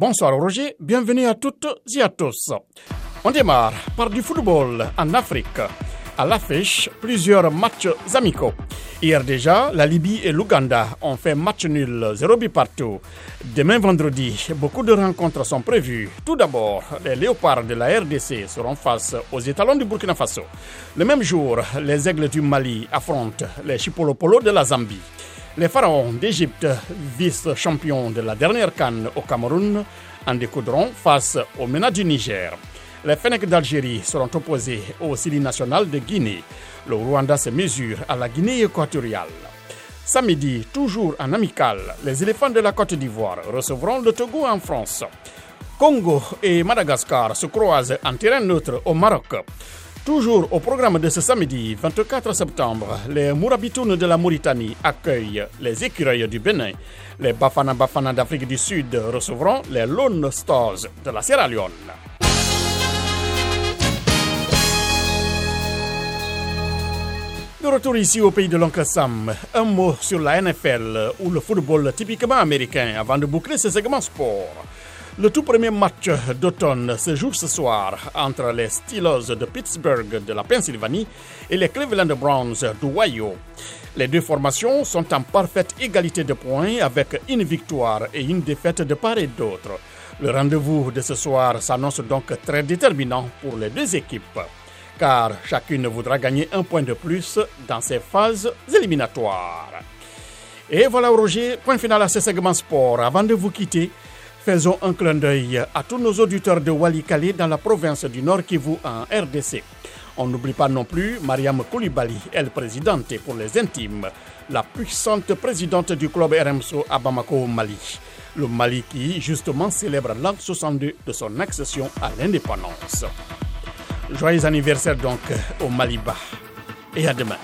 Bonsoir Roger, bienvenue à toutes et à tous. On démarre par du football en Afrique. À l'affiche, plusieurs matchs amicaux. Hier déjà, la Libye et l'Ouganda ont fait match nul 0 but partout. Demain vendredi, beaucoup de rencontres sont prévues. Tout d'abord, les léopards de la RDC seront face aux étalons du Burkina Faso. Le même jour, les aigles du Mali affrontent les chipolopolo de la Zambie. Les pharaons d'Égypte, vice-champions de la dernière canne au Cameroun, en découdront face aux menaces du Niger. Les Fennecs d'Algérie seront opposés au Sili national de Guinée. Le Rwanda se mesure à la Guinée équatoriale. Samedi, toujours en amical, les éléphants de la Côte d'Ivoire recevront le Togo en France. Congo et Madagascar se croisent en terrain neutre au Maroc. Toujours au programme de ce samedi 24 septembre, les Mourabitounes de la Mauritanie accueillent les écureuils du Bénin. Les Bafana Bafana d'Afrique du Sud recevront les Lone Stars de la Sierra Leone. De retour ici au pays de l'oncle Sam, un mot sur la NFL ou le football typiquement américain avant de boucler ce segment sport. Le tout premier match d'automne se joue ce soir entre les Steelers de Pittsburgh de la Pennsylvanie et les Cleveland Browns d'Ohio. Les deux formations sont en parfaite égalité de points avec une victoire et une défaite de part et d'autre. Le rendez-vous de ce soir s'annonce donc très déterminant pour les deux équipes, car chacune voudra gagner un point de plus dans ces phases éliminatoires. Et voilà Roger, point final à ce segment sport. Avant de vous quitter, Faisons un clin d'œil à tous nos auditeurs de Walikale dans la province du Nord Kivu en RDC. On n'oublie pas non plus Mariam Koulibaly, elle présidente pour les intimes, la puissante présidente du club RMSO à Bamako au Mali. Le Mali qui justement célèbre l'an 62 de son accession à l'indépendance. Joyeux anniversaire donc au Maliba et à demain.